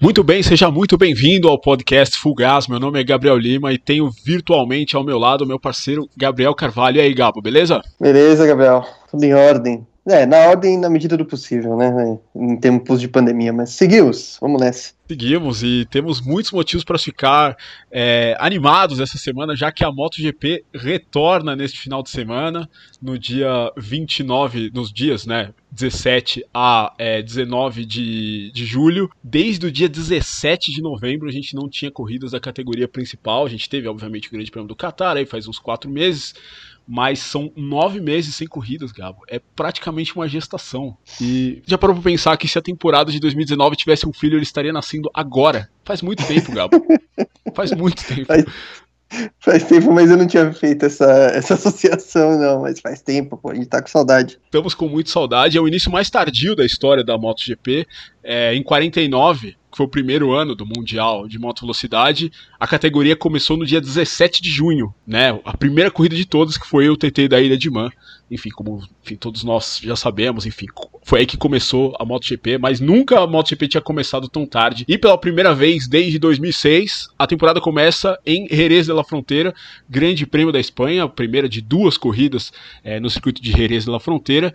Muito bem, seja muito bem-vindo ao podcast Full Gas. Meu nome é Gabriel Lima e tenho virtualmente ao meu lado o meu parceiro Gabriel Carvalho. E aí, Gabo, beleza? Beleza, Gabriel. Tudo em ordem. É, na ordem, na medida do possível, né? Em tempos de pandemia, mas seguimos, vamos nessa. Seguimos e temos muitos motivos para ficar é, animados essa semana, já que a MotoGP retorna neste final de semana, no dia 29, nos dias, né? 17 a é, 19 de, de julho. Desde o dia 17 de novembro a gente não tinha corridas da categoria principal. A gente teve, obviamente, o Grande Prêmio do Qatar aí faz uns quatro meses mas são nove meses sem corridas, Gabo. É praticamente uma gestação. E já parou pra pensar que se a temporada de 2019 tivesse um filho, ele estaria nascendo agora? Faz muito tempo, Gabo. Faz muito tempo. Faz, faz, tempo, mas eu não tinha feito essa, essa associação, não. Mas faz tempo, pô, a gente tá com saudade. Estamos com muito saudade. É o início mais tardio da história da MotoGP. É, em 49, que foi o primeiro ano do Mundial de Moto Velocidade, a categoria começou no dia 17 de junho, né? A primeira corrida de todas, que foi o TT da Ilha de Man. Enfim, como enfim, todos nós já sabemos, enfim, foi aí que começou a MotoGP, mas nunca a MotoGP tinha começado tão tarde. E pela primeira vez desde 2006, a temporada começa em Jerez de la Fronteira, Grande Prêmio da Espanha, a primeira de duas corridas é, no circuito de Jerez de la Fronteira.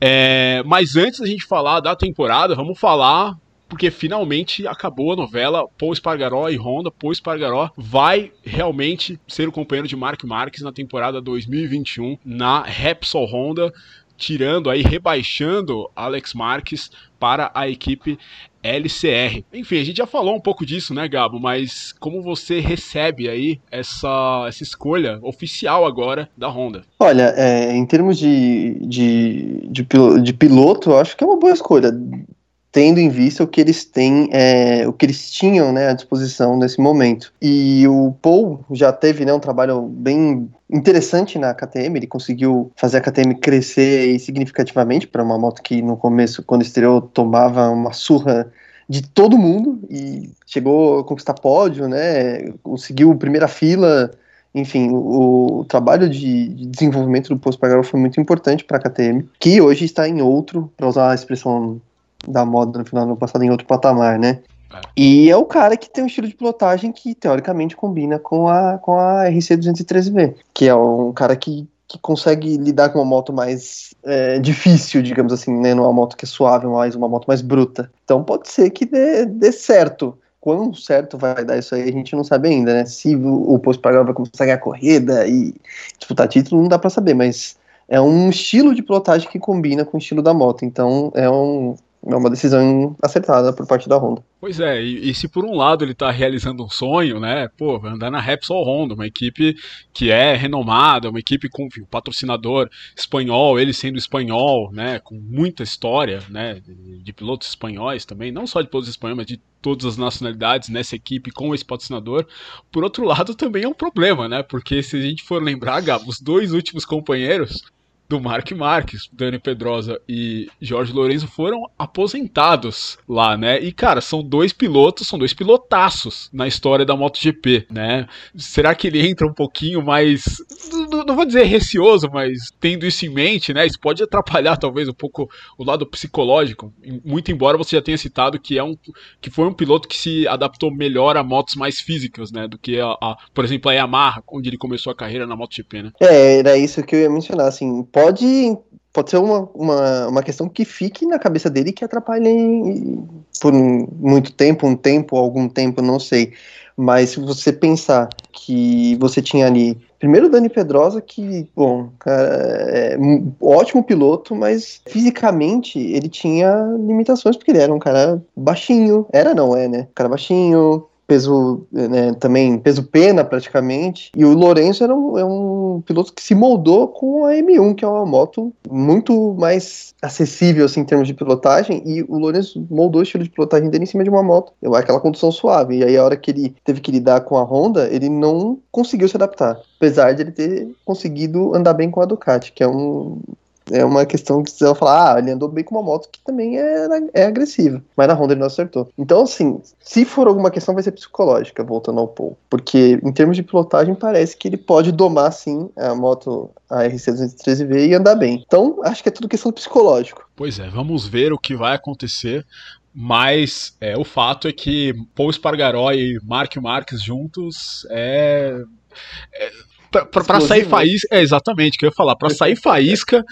É, mas antes da gente falar da temporada, vamos falar porque finalmente acabou a novela. Paul Espargaró e Honda. Paul Espargaró vai realmente ser o companheiro de Mark Marques na temporada 2021 na Repsol Honda, tirando aí, rebaixando Alex Marques para a equipe LCR. Enfim, a gente já falou um pouco disso, né, Gabo? Mas como você recebe aí essa, essa escolha oficial agora da Honda? Olha, é, em termos de, de, de, de piloto, acho que é uma boa escolha tendo em vista o que eles têm, é, o que eles tinham né, à disposição nesse momento. E o Paul já teve né, um trabalho bem interessante na KTM, ele conseguiu fazer a KTM crescer significativamente para uma moto que no começo, quando estreou, tomava uma surra de todo mundo e chegou a conquistar pódio, né? Conseguiu primeira fila. Enfim, o, o trabalho de, de, desenvolvimento do Post Pagaró foi muito importante para a KTM, que hoje está em outro, para usar a expressão da moda no final do ano passado em outro patamar, né? É. E é o cara que tem um estilo de pilotagem que teoricamente combina com a, com a RC213V, que é um cara que, que consegue lidar com uma moto mais é, difícil, digamos assim, né? Não uma moto que é suave, mas uma moto mais bruta. Então pode ser que dê, dê certo. Quão certo vai dar isso aí, a gente não sabe ainda, né? Se o, o Post vai começar a ganhar corrida e disputar título, não dá para saber, mas é um estilo de pilotagem que combina com o estilo da moto. Então é um, é uma decisão acertada por parte da Honda. Pois é, e, e, se por um lado ele está realizando um sonho, né, pô, andar na Repsol Honda, uma equipe que é renomada, uma equipe com um patrocinador espanhol, ele sendo espanhol, né, com muita história, né, de, de, pilotos espanhóis também, não só de pilotos espanhóis, mas de todas as nacionalidades nessa equipe com esse patrocinador. Por outro lado, também é um problema, né, porque se a gente for lembrar, Gabo, os dois últimos companheiros do Mark Marques, Dani Pedrosa e Jorge Lourenço foram aposentados lá, né? E cara, são dois pilotos, são dois pilotaços na história da MotoGP, né? Será que ele entra um pouquinho mais, não, vou dizer receoso, mas tendo isso em mente, né? Isso pode atrapalhar talvez um pouco o lado psicológico. Muito embora você já tenha citado que é um que foi um piloto que se adaptou melhor a motos mais físicas, né? Do que a, a por exemplo a Yamaha, onde ele começou a carreira na MotoGP, né? É, era isso que eu ia mencionar, assim pode ser uma, uma, uma questão que fique na cabeça dele que atrapalhe por muito tempo, um tempo, algum tempo, não sei. Mas se você pensar que você tinha ali, primeiro Dani Pedrosa, que, bom, cara, é um ótimo piloto, mas fisicamente ele tinha limitações, porque ele era um cara baixinho. Era, não é, né? Um cara baixinho, peso né, também peso pena praticamente. E o Lourenço era um, é um piloto que se moldou com a M1 que é uma moto muito mais acessível assim em termos de pilotagem. E o Lourenço moldou o estilo de pilotagem dele em cima de uma moto. Aquela condução suave. E aí a hora que ele teve que lidar com a Honda ele não conseguiu se adaptar. Apesar de ele ter conseguido andar bem com a Ducati que é um é uma questão que você vai falar, ah, ele andou bem com uma moto que também é, é agressiva, mas na Honda ele não acertou. Então, assim, se for alguma questão, vai ser psicológica, voltando ao Paul, porque em termos de pilotagem, parece que ele pode domar, sim, a moto, a RC213V e andar bem. Então, acho que é tudo questão psicológico. Pois é, vamos ver o que vai acontecer Mas é, o fato é que Paul Espargaró e Mark Marques juntos é, é para sair faísca, é exatamente, que eu ia falar, para sair faísca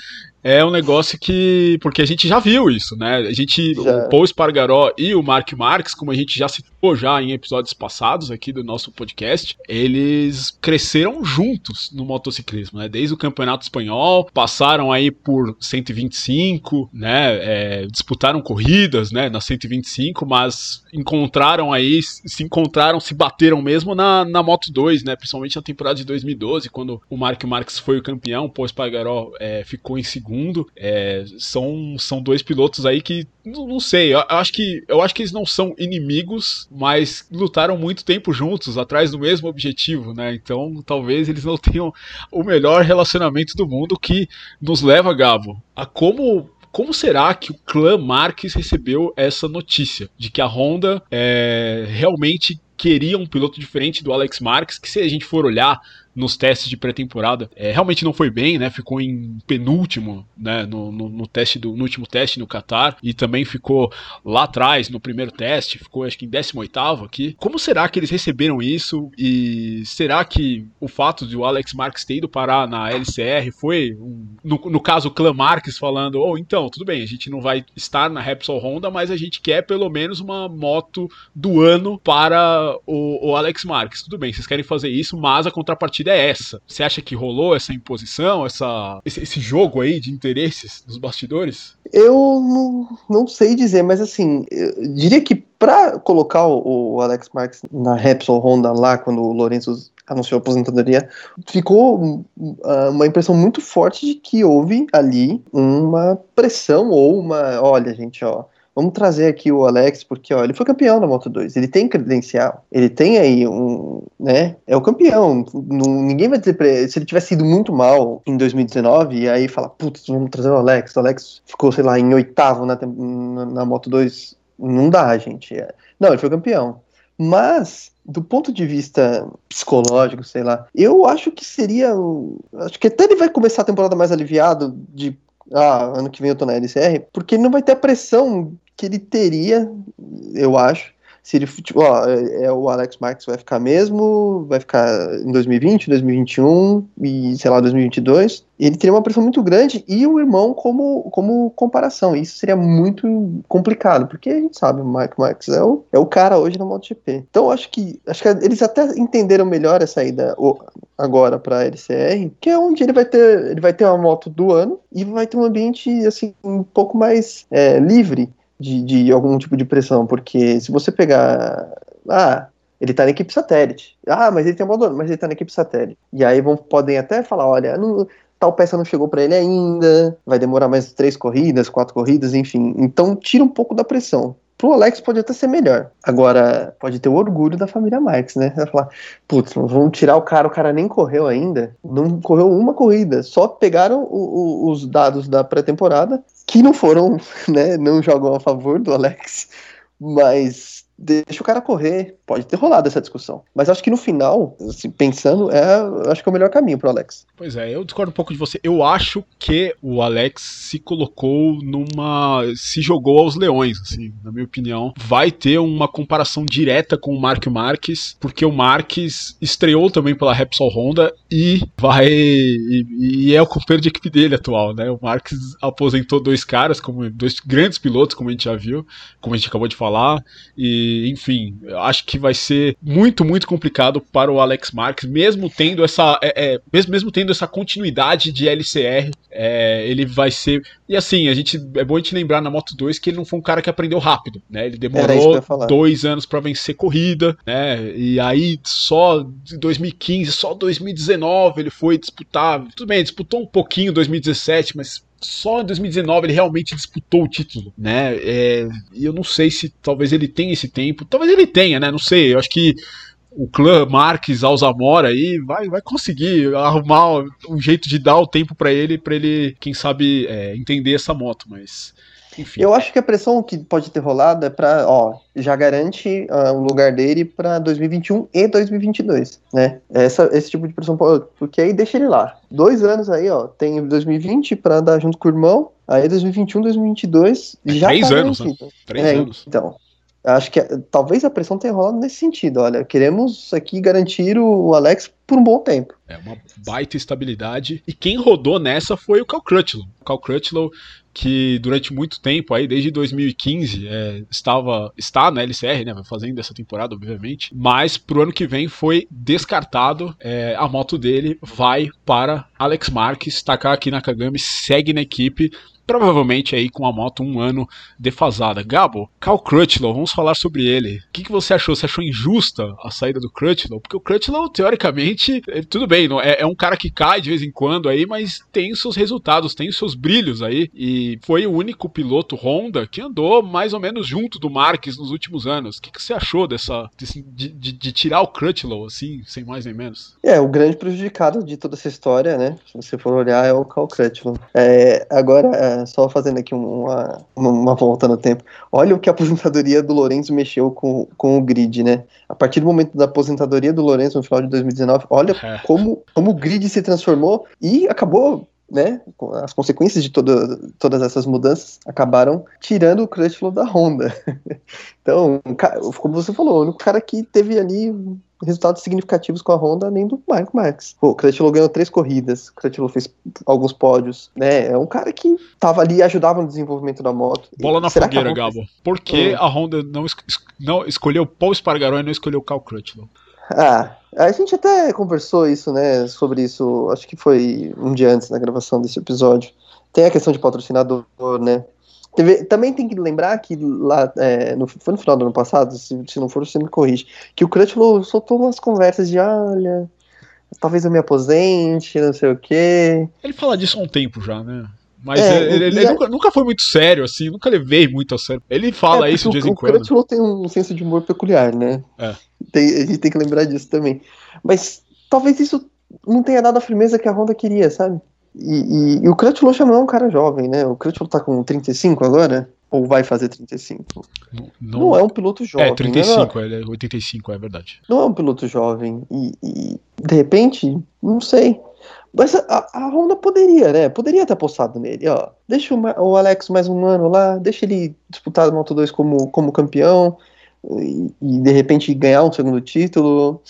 é um negócio que. Porque a gente já viu isso, né? A gente. Já. O Paul Spargaró e o Mark Marques, como a gente já citou já em episódios passados aqui do nosso podcast, eles cresceram juntos no motociclismo, né? Desde o Campeonato Espanhol, passaram aí por 125, né? É, disputaram corridas, né? Na 125, mas encontraram aí, se encontraram, se bateram mesmo na, na Moto 2, né? Principalmente na temporada de 2012, quando o Mark Marques foi o campeão, o Paul Spargaró é, ficou em segundo segundo. É, são, são dois pilotos aí que não, não sei, eu, eu, acho que eu acho que eles não são inimigos, mas lutaram muito tempo juntos atrás do mesmo objetivo, né? Então talvez eles não tenham o melhor relacionamento do mundo que nos leva, Gabo, a como como será que o clã Marques recebeu essa notícia de que a Honda é, realmente queria um piloto diferente do Alex Marques, que se a gente for olhar nos testes de pré-temporada. É, realmente não foi bem, né? Ficou em penúltimo, né? No, no, no, teste do no último teste no Qatar e também ficou lá atrás no primeiro teste, ficou acho que em 18 aqui. Como será que eles receberam isso e será que o fato de o Alex Marques ter ido parar na LCR foi um, no, no caso o Clã Marques falando, ou oh, então, tudo bem, a gente não vai estar na Repsol Honda, mas a gente quer pelo menos uma moto do ano para o, o Alex Marques. Tudo bem, vocês querem fazer isso, mas a contrapartida é essa. Você acha que rolou essa imposição, essa, esse, esse jogo aí de interesses dos bastidores? Eu não, não sei dizer, mas assim, eu diria que para colocar o, o, Alex Marques na Repsol Honda lá, quando o Lourenço anunciou a aposentadoria, ficou uh, uma impressão muito forte de que houve ali uma pressão ou uma, olha gente, ó, Vamos trazer aqui o Alex, porque ó, ele foi campeão na Moto 2, ele tem credencial, ele tem aí um, né? É o campeão. Não, ninguém vai dizer pra ele, se ele tivesse ido muito mal em 2019, e aí fala, putz, vamos trazer o Alex. O Alex ficou, sei lá, em oitavo na, na, na Moto 2. Não dá, gente. É. Não, ele foi campeão. Mas, do ponto de vista psicológico, sei lá, eu acho que seria. Acho que até ele vai começar a temporada mais aliviado de ah, ano que vem eu tô na LCR, porque ele não vai ter a pressão que ele teria, eu acho, se ele, tipo, ó, é, é, o Alex Marques vai ficar mesmo, vai ficar em 2020, 2021 e, sei lá, 2022. Ele teria uma pressão muito grande e o irmão como, como comparação. Isso seria muito complicado, porque a gente sabe, o Mike Marques é o, é o cara hoje no MotoGP. Então, acho que, acho que eles até entenderam melhor essa ida agora para a LCR, que é onde ele vai ter, ele vai ter uma moto do ano e vai ter um ambiente assim um pouco mais é, livre de, de algum tipo de pressão, porque se você pegar. Ah, ele tá na equipe satélite. Ah, mas ele tem uma mas ele tá na equipe satélite. E aí vão, podem até falar: olha, não, tal peça não chegou para ele ainda, vai demorar mais três corridas, quatro corridas, enfim. Então tira um pouco da pressão. Pro Alex pode até ser melhor. Agora, pode ter o orgulho da família Marx, né? Vai falar, putz, vamos tirar o cara, o cara nem correu ainda. Não correu uma corrida. Só pegaram o, o, os dados da pré-temporada, que não foram, né? Não jogam a favor do Alex. Mas deixa o cara correr. Pode ter rolado essa discussão. Mas acho que no final, assim, pensando, é, acho que é o melhor caminho pro Alex. Pois é, eu discordo um pouco de você. Eu acho que o Alex se colocou numa. se jogou aos leões, assim, na minha opinião. Vai ter uma comparação direta com o Mark Marques, porque o Marques estreou também pela Repsol Honda e vai. e, e é o companheiro de equipe dele atual, né? O Marques aposentou dois caras, como dois grandes pilotos, como a gente já viu, como a gente acabou de falar. E enfim, acho que vai ser muito, muito complicado para o Alex Marques, mesmo tendo essa, é, é, mesmo, mesmo tendo essa continuidade de LCR, é, ele vai ser. E assim, a gente é bom a gente lembrar na Moto 2 que ele não foi um cara que aprendeu rápido, né? Ele demorou dois anos para vencer corrida, né? E aí só em 2015, só 2019 ele foi disputar. Tudo bem, disputou um pouquinho 2017, mas só em 2019 ele realmente disputou o título, né? É, eu não sei se talvez ele tenha esse tempo, talvez ele tenha, né? Não sei. Eu acho que o clã Marques Alzamora aí vai, vai conseguir arrumar um jeito de dar o tempo para ele, para ele, quem sabe, é, entender essa moto, mas Enfim. Eu acho que a pressão que pode ter rolado é para, ó, já garante uh, o lugar dele para 2021 e 2022, né? Essa, esse tipo de pressão, porque aí deixa ele lá. Dois anos aí, ó, tem 2020 para dar junto com o irmão, aí 2021, 2022 é já Três tá anos, né? Três é, anos. Então, acho que talvez a pressão tenha rolado nesse sentido. Olha, queremos aqui garantir o Alex por um bom tempo. É uma baita estabilidade. E quem rodou nessa foi o Cal Crutchlow. O Cal Crutchlow que durante muito tempo, aí desde 2015, é, estava está na LCR, né, fazendo essa temporada, obviamente, mas pro ano que vem foi descartado. É, a moto dele vai para Alex Marques, tacar aqui na Kagami, segue na equipe provavelmente aí com a moto um ano defasada. Gabo, Cal Crutchlow, vamos falar sobre ele. O que, que você achou? Você achou injusta a saída do Crutchlow? Porque o Crutchlow, teoricamente, é, tudo bem, não, é, é, um cara que cai de vez em quando aí, mas tem seus resultados, tem seus brilhos aí. E foi o único piloto Honda que andou mais ou menos junto do Marques nos últimos anos. O que, que você achou dessa de, de, de tirar o Crutchlow, assim, sem mais nem menos? É, o grande prejudicado de toda essa história, né? Se você for olhar, é o Cal Crutchlow. É, agora, só fazendo aqui uma, uma volta no tempo. Olha o que a aposentadoria do Lourenço mexeu com, com o grid, né? A partir do momento da aposentadoria do Lourenço no final de 2019, olha é. como, como o grid se transformou e acabou né, as consequências de toda, todas essas mudanças acabaram tirando o Crutchlow da Honda. então, como você falou, o único cara que teve ali resultados significativos com a Honda nem do Marco Marques. o Crutchlow ganhou três corridas, o Crutchlow fez alguns pódios, né? É um cara que tava ali e ajudava no desenvolvimento da moto. Bola na fogueira, Gabo. Por que hum. a Honda não, es não escolheu Paul Spargaró e não escolheu Cal Crutchlow? Ah, a gente até conversou isso, né, sobre isso, acho que foi um dia antes da gravação desse episódio. Tem a questão de patrocinador, né? Teve, também tem que lembrar que lá, é, no, foi no final do ano passado, se, se não for, você me corrige, que o Crutchlow soltou umas conversas de, olha, talvez eu me aposente, não sei o quê. Ele fala disso há um tempo já, né? Mas é, ele, ele, ele é... nunca, nunca, foi muito sério, assim, nunca levei muito a sério. Ele fala é, isso de vez em quando. O Crutchlow tem um senso de humor peculiar, né? É. Tem, a gente tem que lembrar disso também. Mas talvez isso não tenha dado a firmeza que a Honda queria, sabe? E, e, e o Crutchlow já não é um cara jovem, né? O Crutchlow tá com 35 agora? Ou vai fazer 35? Não, não, não é um piloto jovem. É, 35, né? ele é 85, é verdade. Não é um piloto jovem. E, e de repente, não sei. Mas a, a, Honda poderia, né? Poderia ter apostado nele, ó. Deixa o, o, Alex mais um ano lá, deixa ele disputar a Moto 2 como, como campeão e, e de repente ganhar um segundo título.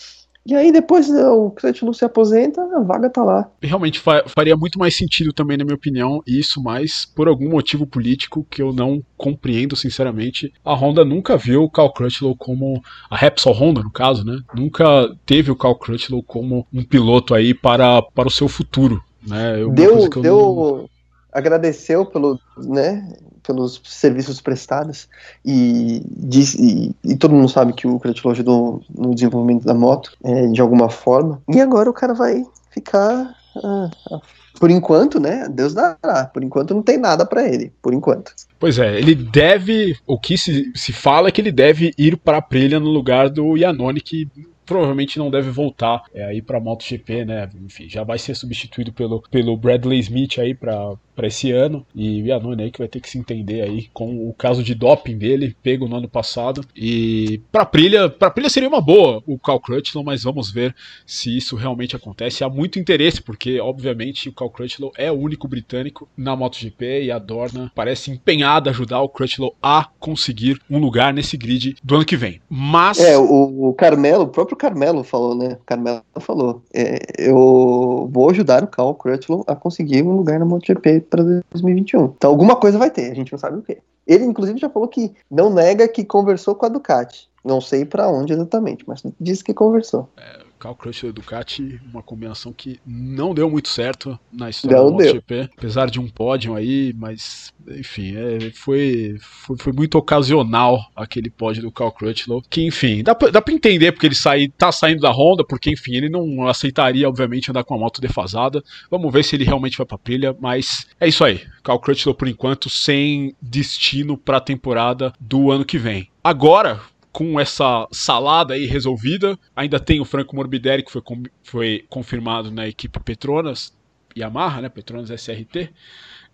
E aí depois o Crutchlow se aposenta, a vaga tá lá. Realmente fa faria muito mais sentido também, na minha opinião, isso, mas por algum motivo político que eu não compreendo, sinceramente, a Honda nunca viu o Cal Crutchlow como a Repsol Honda, no caso, né? Nunca teve o Cal Crutchlow como um piloto aí para, para o seu futuro, né? Eu, deu, deu, não... agradeceu pelo, né? pelos serviços prestados e, e, e, todo mundo sabe que o Crutchlow ajudou no desenvolvimento da moto é, de alguma forma e agora o cara vai ficar ah, ah, por enquanto, né? Deus dará. Por enquanto não tem nada para ele. Por enquanto. Pois é, ele deve. O que se, se fala é que ele deve ir para a Prilha no lugar do Yanoni, que provavelmente não deve voltar é, aí para MotoGP, né? Enfim, já vai ser substituído pelo, pelo Bradley Smith aí para para esse ano. E o Iannone aí que vai ter que se entender aí com o caso de doping dele pego no ano passado. E para Prilha para Prilha seria uma boa o Cal Crutchlow mas vamos ver se isso realmente acontece. Há muito interesse porque obviamente o Cal Crutchlow é o único britânico na MotoGP e a Dorna parece empenhada a ajudar o Crutchlow a conseguir um lugar nesse grid do ano que vem. Mas é o, o Carmelo o próprio Carmelo falou né Carmelo falou é, eu vou ajudar o Cal Crutchlow a conseguir um lugar na MotoGP para 2021. Então alguma coisa vai ter, a gente não sabe o que. Ele inclusive já falou que não nega que conversou com a Ducati. Não sei para onde exatamente, mas disse que conversou. É, Cal Crutchlow e Ducati, uma combinação que não deu muito certo na história não do MotoGP, apesar de um pódio aí, mas enfim, é, foi, foi, foi, muito ocasional aquele pódio do Cal Crutchlow, que enfim, dá pra, dá pra entender porque ele sai, tá saindo da Honda, porque enfim, ele não aceitaria obviamente andar com a moto defasada, vamos ver se ele realmente vai pra pilha, mas é isso aí, Cal Crutchlow por enquanto sem destino para a temporada do ano que vem. Agora, com essa salada aí resolvida. Ainda tem o Franco Morbidelli, que foi, foi confirmado na equipe Petronas Yamaha, né? Petronas SRT.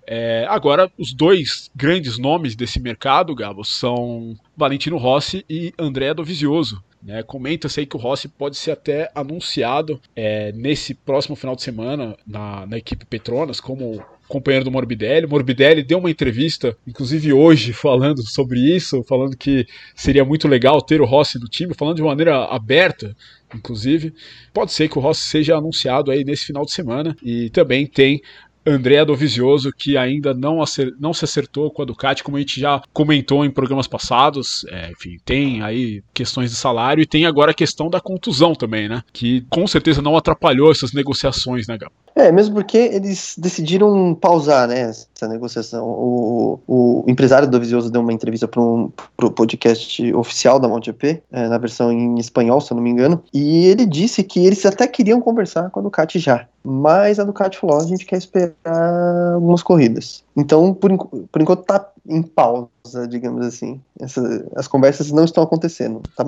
É, agora, os dois grandes nomes desse mercado, Gabo, são Valentino Rossi e André Dovizioso. Né, Comenta-se aí que o Rossi pode ser até anunciado é, nesse próximo final de semana na, na equipe Petronas como companheiro do Morbidelli. O Morbidelli deu uma entrevista, inclusive hoje, falando sobre isso, falando que seria muito legal ter o Rossi no time, falando de maneira aberta, inclusive. Pode ser que o Rossi seja anunciado aí nesse final de semana. E também tem André Dovizioso, que ainda não, não se acertou com a Ducati, como a gente já comentou em programas passados. É, enfim, tem aí questões de salário e tem agora a questão da contusão também, né? Que com certeza não atrapalhou essas negociações, né, Gabo? É, mesmo porque eles decidiram pausar, né, essa negociação. O, o empresário do Vizioso deu uma entrevista para um pro podcast oficial da MotoGP, é, na versão em espanhol, se eu não me engano, e ele disse que eles até queriam conversar com a Ducati já, mas a Ducati falou, a gente quer esperar algumas corridas. Então, por, por enquanto tá em pausa, digamos assim. Essa, as conversas não estão acontecendo. Tá?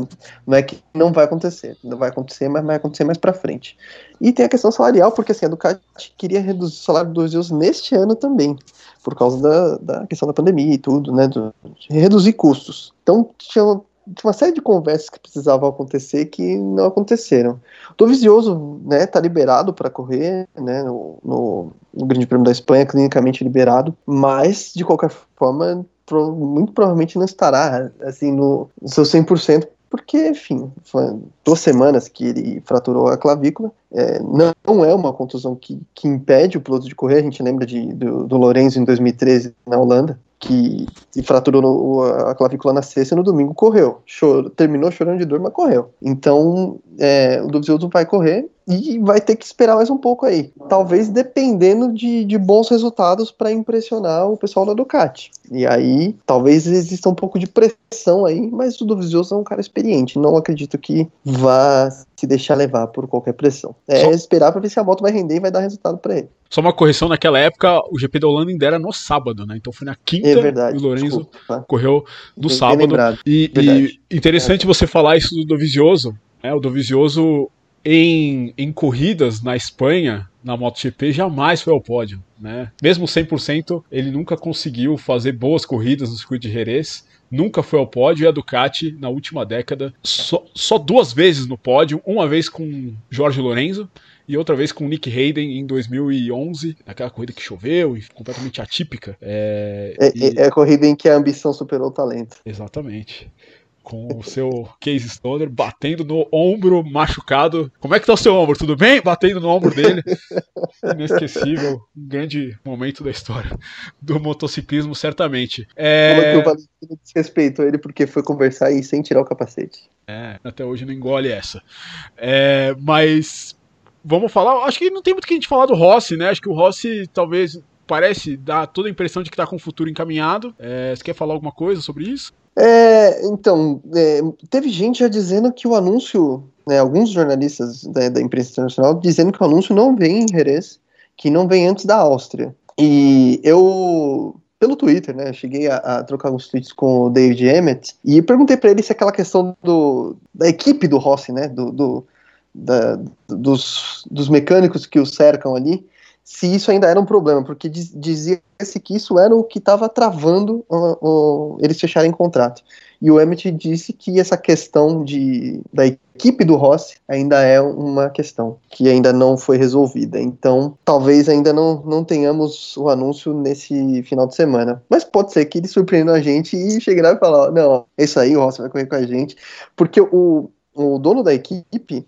Não é que não vai acontecer, não vai acontecer, mas vai acontecer mais para frente. E tem a questão salarial, porque assim, a Ducati queria reduzir o salário dos Deus neste ano também, por causa da, da questão da pandemia e tudo, né? Do, reduzir custos. Então tinha, uma série de conversas que precisavam acontecer que não aconteceram. O Dovizioso, né, tá liberado para correr, né, no, no, no Grande Prêmio da Espanha, clinicamente liberado, mas de qualquer forma muito provavelmente não estará assim no, no seu 100% porque, enfim, duas semanas que ele fraturou a clavícula. É, não é uma contusão que, que impede o piloto de correr. A gente lembra de, do, do Lorenzo em 2013 na Holanda, que fraturou no, a clavícula na sexta e no domingo correu. Chorou, terminou chorando de dor, mas correu. Então, é, o Dovizioso vai correr e vai ter que esperar mais um pouco aí. Talvez dependendo de, de bons resultados para impressionar o pessoal da Ducati. E aí, talvez exista um pouco de pressão aí, mas o Dovizioso é um cara experiente. Não acredito que vá se deixar levar por qualquer pressão. É Só... esperar para ver se a moto vai render e vai dar resultado para ele. Só uma correção, naquela época o GP da Holanda ainda era no sábado, né? Então foi na quinta é verdade, e o Lorenzo desculpa. correu no bem, sábado. E, e, interessante é. você falar isso do Dovizioso. Né? O Dovizioso em, em corridas na Espanha, na MotoGP, jamais foi ao pódio. Né? Mesmo 100%, ele nunca conseguiu fazer boas corridas no circuito de Jerez. Nunca foi ao pódio e a Ducati, na última década, só, só duas vezes no pódio, uma vez com Jorge Lorenzo e outra vez com Nick Hayden em 2011, naquela corrida que choveu e completamente atípica. É, é, e... é a corrida em que a ambição superou o talento. Exatamente com o seu Case Stoner batendo no ombro machucado. Como é que tá o seu ombro? Tudo bem? Batendo no ombro dele. Inesquecível. Um grande momento da história do motociclismo, certamente. É... Como que o Valentino desrespeitou ele porque foi conversar e sem tirar o capacete. É, até hoje não engole essa. É, mas vamos falar. Acho que não tem muito que a gente falar do Rossi, né? Acho que o Rossi talvez parece dar toda a impressão de que está com o futuro encaminhado. É, você quer falar alguma coisa sobre isso? É, então, é, teve gente já dizendo que o anúncio, né, alguns jornalistas da, da, imprensa internacional dizendo que o anúncio não vem em Jerez, que não vem antes da Áustria. E eu, pelo Twitter, né, cheguei a, a trocar uns tweets com o David Emmett e perguntei para ele se aquela questão do, da equipe do Rossi, né, do, do da, dos, dos mecânicos que o cercam ali, se isso ainda era um problema, porque dizia-se que isso era o que estava travando uh, uh, eles fecharem contrato. E o Emmett disse que essa questão de, da equipe do Rossi ainda é uma questão que ainda não foi resolvida. Então, talvez ainda não, não tenhamos o anúncio nesse final de semana. Mas pode ser que ele surpreenda a gente e chegue lá e falar: não, é isso aí, o Rossi vai correr com a gente. Porque o, o dono da equipe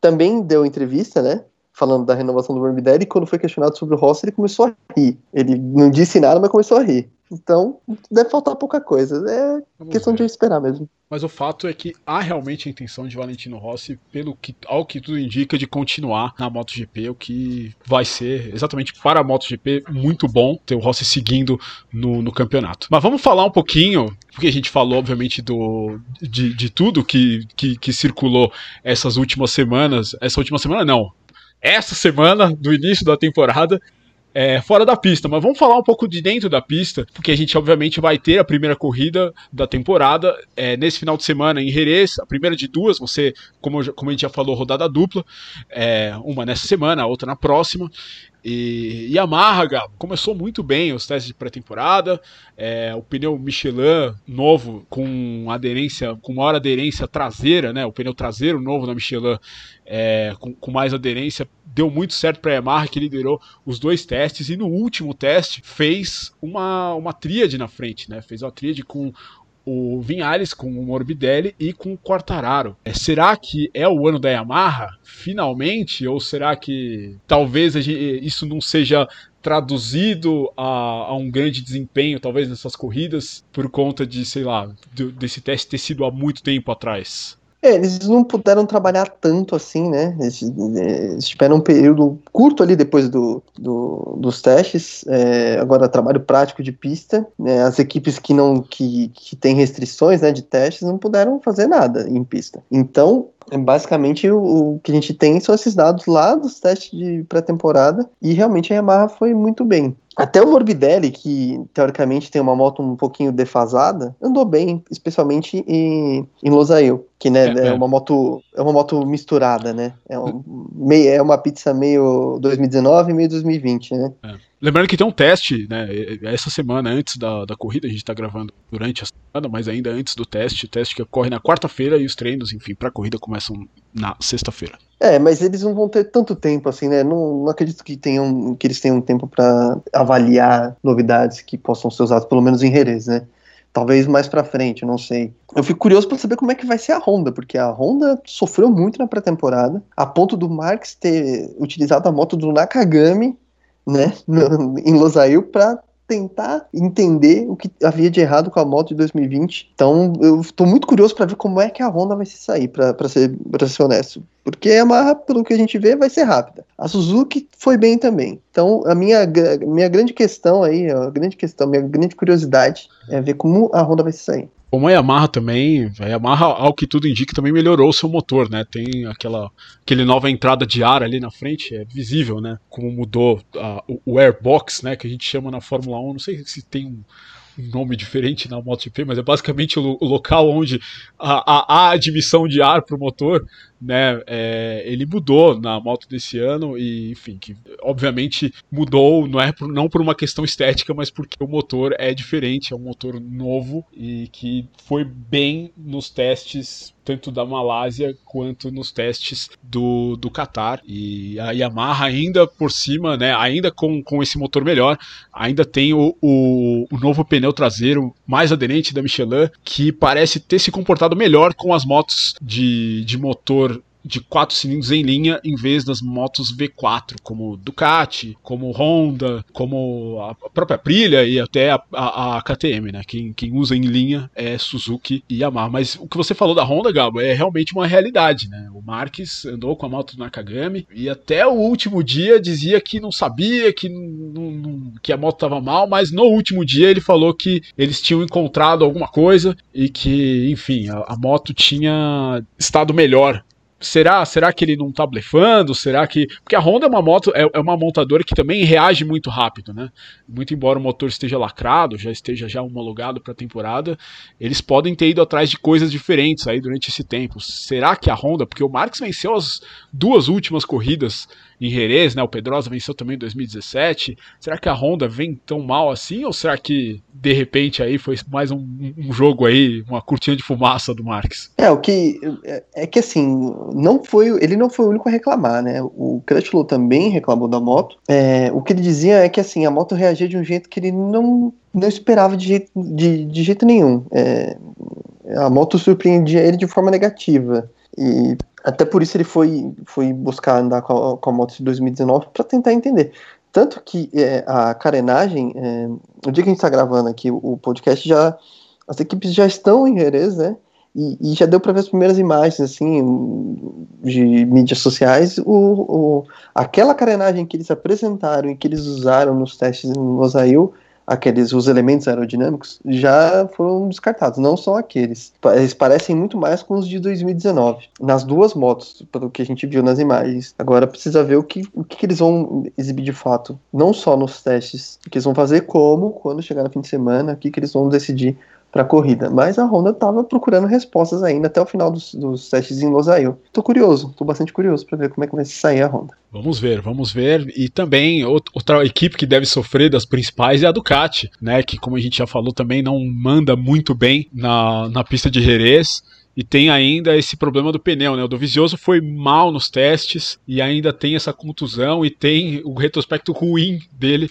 também deu entrevista, né? Falando da renovação do Morbidelli, e quando foi questionado sobre o Rossi, ele começou a rir. Ele não disse nada, mas começou a rir. Então, deve faltar pouca coisa. É Vamos questão ver. de esperar mesmo. Mas o fato é que há realmente a intenção de Valentino Rossi, pelo que, ao que tudo indica, de continuar na MotoGP, o que vai ser exatamente para a MotoGP muito bom ter o Rossi seguindo no, no campeonato. Mas vamos falar um pouquinho, porque a gente falou, obviamente, do, de, de tudo que, que, que circulou essas últimas semanas. Essa última semana, não essa semana, do início da temporada, é, fora da pista. Mas vamos falar um pouco de dentro da pista, porque a gente obviamente vai ter a primeira corrida da temporada é, nesse final de semana em Jerez, a primeira de duas. Você, como, como a gente já falou, rodada dupla, é, uma nessa semana, a outra na próxima. E Yamaha, Gabo, começou muito bem os testes de pré-temporada. É, o pneu Michelin novo com aderência, com maior aderência traseira, né? O pneu traseiro novo da Michelin é, com, com, mais aderência deu muito certo para a Yamaha que liderou os dois testes e no último teste fez uma, uma tríade na frente, né? Fez uma tríade com o Vinhales com o Morbidelli e com o Quartararo. É, será que é o ano da Yamaha, finalmente? Ou será que talvez gente, isso não seja traduzido a, a, um grande desempenho, talvez nessas corridas, por conta de, sei lá, desse teste ter sido há muito tempo atrás? É, eles não puderam trabalhar tanto assim, né? Eles, eles tiveram um período curto ali depois do, do dos testes. É, agora, trabalho prático de pista. Né? As equipes que não que, que têm restrições né, de testes não puderam fazer nada em pista. Então, é, basicamente o, o, que a gente tem são esses dados lá dos testes de pré-temporada e realmente a Yamaha foi muito bem. Até o Morbidelli, que teoricamente tem uma moto um pouquinho defasada, andou bem, especialmente em, em Losail, que né, é, é, uma moto é uma moto misturada, né? É, um, meio, é uma pizza meio 2019 e meio 2020, né? É. Lembrando que tem um teste, né? Essa semana, antes da, da corrida, a gente está gravando durante a semana, mas ainda antes do teste, teste que ocorre na quarta-feira e os treinos, enfim, para a corrida começam na sexta-feira. É, mas eles não vão ter tanto tempo assim, né? Não, não acredito que tenham que eles tenham tempo para avaliar novidades que possam ser usadas, pelo menos em Jerez, né? Talvez mais para frente, não sei. Eu fico curioso para saber como é que vai ser a Honda, porque a Honda sofreu muito na pré-temporada, a ponto do Marx ter utilizado a moto do Nakagami né, no, em Losail para tentar entender o que havia de errado com a moto de 2020. Então, eu estou muito curioso para ver como é que a Honda vai se sair, para ser, ser honesto. Porque a Yamaha, pelo que a gente vê, vai ser rápida. A Suzuki foi bem também. Então, a minha, minha grande questão aí, a grande questão, minha grande curiosidade é ver como a Honda vai se sair. Como a Yamaha também, a Yamaha, ao que tudo indica, também melhorou o seu motor, né? Tem aquela aquele nova entrada de ar ali na frente, é visível, né? Como mudou a, o, o airbox, né? Que a gente chama na Fórmula 1, não sei se tem um, nome diferente na MotoGP, mas é basicamente o, local onde a, a, a admissão de ar para o motor né, é, ele mudou na moto desse ano e, enfim, que obviamente mudou, não é por, não por uma questão estética, mas porque o motor é diferente, é um motor novo e que foi bem nos testes tanto da Malásia quanto nos testes do, do Qatar. E a Yamaha ainda por cima, né, ainda com, com esse motor melhor, ainda tem o, o, o novo pneu traseiro mais aderente da Michelin, que parece ter se comportado melhor com as motos de, de motor de quatro cilindros em linha em vez das motos V4, como Ducati, como Honda, como a própria Aprilia e até a, a, a, KTM, né? Quem, quem usa em linha é Suzuki e Yamaha. Mas o que você falou da Honda, Gabo, é realmente uma realidade, né? O Marques andou com a moto do Nakagami e até o último dia dizia que não sabia, que, não, não, que a moto estava mal, mas no último dia ele falou que eles tinham encontrado alguma coisa e que, enfim, a, a moto tinha estado melhor será, será que ele não tá blefando? Será que. Porque a Honda é uma moto, é, é, uma montadora que também reage muito rápido, né? Muito embora o motor esteja lacrado, já esteja já homologado para a temporada, eles podem ter ido atrás de coisas diferentes aí durante esse tempo. Será que a Honda, porque o Marx venceu as duas últimas corridas em Jerez, né? O Pedrosa venceu também em 2017. Será que a Honda vem tão mal assim? Ou será que de repente aí foi mais um, um jogo aí, uma cortina de fumaça do Marques? É, o que é, é que assim, não foi, ele não foi o único a reclamar, né? O Crutchlow também reclamou da moto. É, o que ele dizia é que assim, a moto reagia de um jeito que ele não, não esperava de jeito, de, de jeito nenhum. É, a moto surpreendia ele de forma negativa. E até por isso ele foi, foi buscar andar com a, com a moto de 2019 para tentar entender. Tanto que é, a carenagem, é, o dia que a gente está gravando aqui o, podcast, já as equipes já estão em Jerez, né? E, e já deu para ver as primeiras imagens assim de mídias sociais. O, o, aquela carenagem que eles apresentaram e que eles usaram nos testes no Mosail aqueles os elementos aerodinâmicos já foram descartados, não são aqueles. Eles parecem muito mais com os de 2019, nas duas motos, pelo que a gente viu nas imagens. Agora precisa ver o que, o que eles vão exibir de fato, não só nos testes que eles vão fazer, como quando chegar no fim de semana, o que, que eles vão decidir para a corrida. Mas a Honda estava procurando respostas ainda até o final dos, dos testes em Losail. Tô curioso, tô bastante curioso para ver como é que vai sair a Honda. Vamos ver, vamos ver. E também outra equipe que deve sofrer das principais é a Ducati, né? Que como a gente já falou também não manda muito bem na, na pista de Jerez. E tem ainda esse problema do pneu, né? O Dovizioso foi mal nos testes e ainda tem essa contusão e tem o retrospecto ruim dele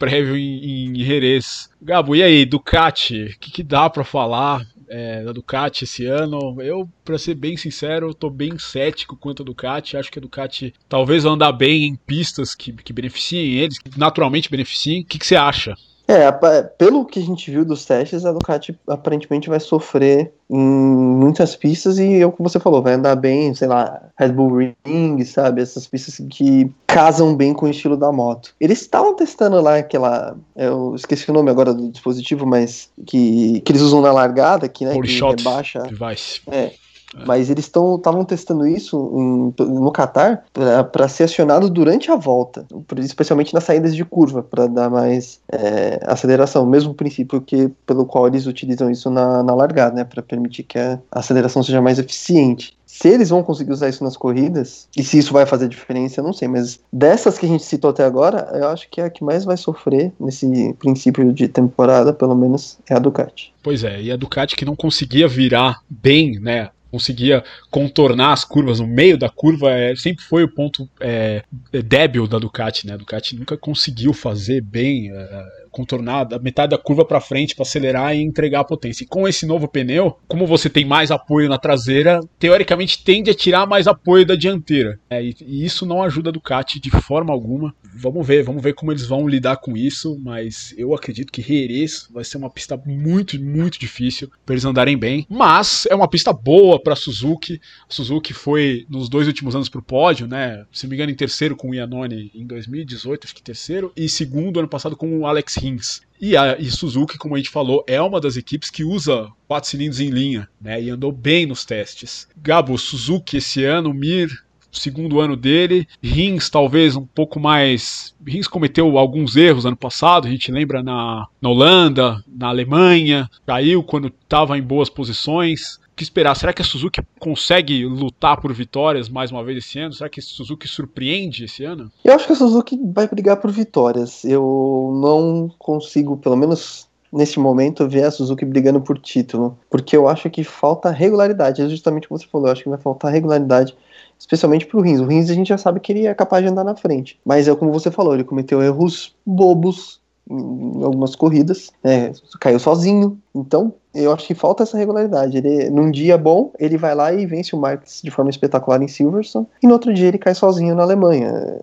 prévio em, em Jerez. Gabo, e aí, Ducati, o que, que, dá para falar é, da Ducati esse ano? Eu, para ser bem sincero, tô bem cético quanto a Ducati. Acho que a Ducati talvez andar bem em pistas que, que beneficiem eles, que naturalmente beneficiem. O que, que você acha? É, pelo que a gente viu dos testes, a Ducati aparentemente vai sofrer em muitas pistas e é o que você falou, vai andar bem, sei lá, Red Bull Ring, sabe? Essas pistas que casam bem com o estilo da moto. Eles estavam testando lá aquela. Eu esqueci o nome agora do dispositivo, mas que, que eles usam na largada, que, né, que rebaixa. Device. É, é. Mas eles estavam testando isso em, no Qatar para ser acionado durante a volta, especialmente nas saídas de curva, para dar mais é, aceleração. Mesmo princípio que, pelo qual eles utilizam isso na, na largada, né, para permitir que a aceleração seja mais eficiente. Se eles vão conseguir usar isso nas corridas, e se isso vai fazer diferença, eu não sei, mas dessas que a gente citou até agora, eu acho que é a que mais vai sofrer nesse princípio de temporada, pelo menos, é a Ducati. Pois é, e a Ducati que não conseguia virar bem, né, conseguia contornar as curvas no meio da curva, é, sempre foi o ponto é, débil da Ducati, né? A Ducati nunca conseguiu fazer bem é, contornar a metade da curva para frente para acelerar e entregar a potência. E com esse novo pneu, como você tem mais apoio na traseira, teoricamente tende a tirar mais apoio da dianteira. É, e, e, isso não ajuda a Ducati de forma alguma. Vamos ver, vamos ver como eles vão lidar com isso, mas eu acredito que Jerez vai ser uma pista muito, muito difícil para eles andarem bem. Mas é uma pista boa para Suzuki. A Suzuki foi nos dois últimos anos para o pódio, né? Se não me engano, em terceiro com o Iannone em 2018, acho que terceiro, e segundo ano passado com o Alex Rins. E a e Suzuki, como a gente falou, é uma das equipes que usa quatro cilindros em linha, né? E andou bem nos testes. Gabo, Suzuki esse ano, Mir, segundo ano dele. Rins talvez um pouco mais. Rins cometeu alguns erros ano passado, a gente lembra na, na Holanda, na Alemanha, caiu quando estava em boas posições que esperar? Será que a Suzuki consegue lutar por vitórias mais uma vez esse ano? Será que a Suzuki surpreende esse ano? Eu acho que a Suzuki vai brigar por vitórias. Eu não consigo, pelo menos neste momento, ver a Suzuki brigando por título, porque eu acho que falta regularidade. É justamente o que você falou, eu acho que vai faltar regularidade especialmente para o Rins. O Rins a gente já sabe que ele é capaz de andar na frente, mas é como você falou, ele cometeu erros bobos em algumas corridas, né, caiu sozinho. Então, eu acho que falta essa regularidade. Ele, num dia bom, ele vai lá e vence o Marx de forma espetacular em Silverstone, e no outro dia ele cai sozinho na Alemanha.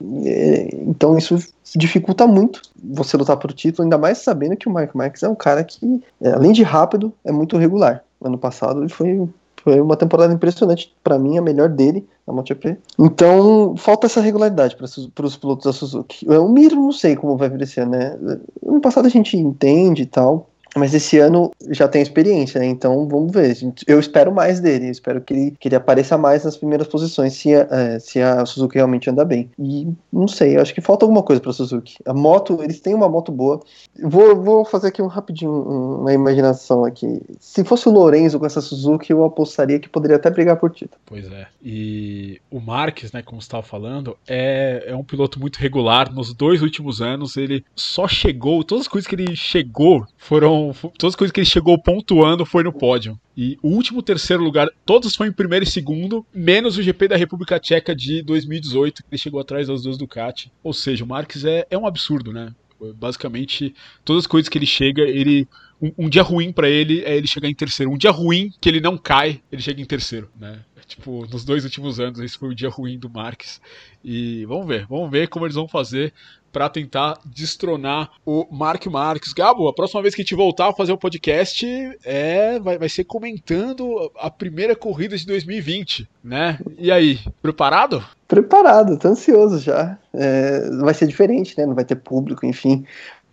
Então, isso dificulta muito você lutar por título, ainda mais sabendo que o Mark Marx é um cara que, além de rápido, é muito regular. Ano passado ele foi foi uma temporada impressionante, para mim, a melhor dele na MotoGP. Então, falta essa regularidade para os pilotos da Suzuki. O Miro não sei como vai vir esse ano, né? No passado a gente entende e tal, mas esse ano já tem experiência, né? então vamos ver. Eu espero mais dele, espero que ele, que ele apareça mais nas primeiras posições se a, é, se a Suzuki realmente anda bem. E não sei, acho que falta alguma coisa para Suzuki. A moto, eles têm uma moto boa. Vou, vou fazer aqui um rapidinho, uma imaginação aqui. Se fosse o Lorenzo com essa Suzuki, eu apostaria que poderia até brigar por título. Pois é. E o Marques, né, como você estava falando, é, é um piloto muito regular. Nos dois últimos anos, ele só chegou, todas as coisas que ele chegou foram todas as coisas que ele chegou pontuando foi no pódio. E o último terceiro lugar, todos foram em primeiro e segundo, menos o GP da República Tcheca de 2018, que ele chegou atrás das duas Ducati. Ou seja, o Marques é, é um absurdo, né? Basicamente, todas as coisas que ele chega, ele. Um, um dia ruim para ele é ele chegar em terceiro. Um dia ruim que ele não cai, ele chega em terceiro, né? Tipo, nos dois últimos anos, esse foi o dia ruim do Marques. E vamos ver, vamos ver como eles vão fazer para tentar destronar o Mark Marques. Gabo, a próxima vez que a gente voltar a fazer o um podcast é vai, vai ser comentando a primeira corrida de 2020, né? E aí, preparado? Preparado, tô ansioso já. É, vai ser diferente, né? Não vai ter público, enfim.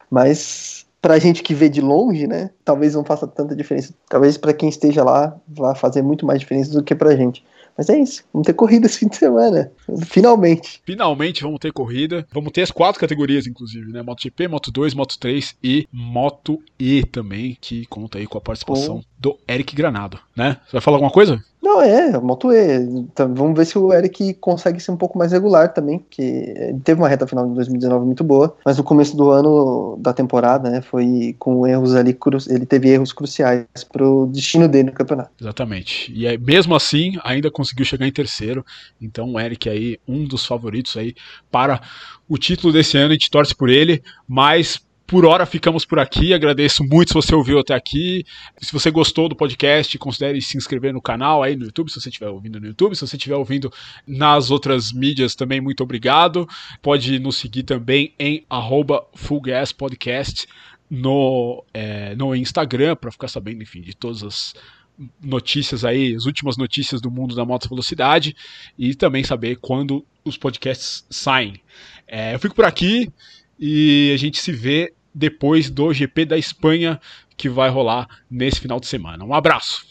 Mas pra gente que vê de longe, né, talvez não faça tanta diferença. Talvez para quem esteja lá vá fazer muito mais diferença do que pra gente. Mas é isso, vamos ter corrida esse fim de semana. Finalmente. Finalmente vamos ter corrida. Vamos ter as quatro categorias, inclusive, né? MotoGP, Moto 2, Moto 3 e Moto E também, que conta aí com a participação oh. do Eric Granado, né? Você vai falar alguma coisa? Não, é, Moto E. Então, vamos ver se o Eric consegue ser um pouco mais regular também, porque ele teve uma reta final de 2019 muito boa, mas no começo do ano, da temporada, né, foi com erros ali, ele teve erros cruciais pro destino dele no campeonato. Exatamente. E aí, mesmo assim, ainda conseguiu chegar em terceiro, então o Eric aí, um dos favoritos aí para o título desse ano, a gente torce por ele, mas por hora ficamos por aqui. Agradeço muito se você ouviu até aqui. Se você gostou do podcast, considere se inscrever no canal aí no YouTube, se você estiver ouvindo no YouTube. Se você estiver ouvindo nas outras mídias também, muito obrigado. Pode nos seguir também em fullgaspodcast no, é, no Instagram para ficar sabendo, enfim, de todas as notícias aí, as últimas notícias do mundo da moto velocidade e também saber quando os podcasts saem. É, eu fico por aqui e a gente se vê depois do GP da Espanha que vai rolar nesse final de semana. Um abraço!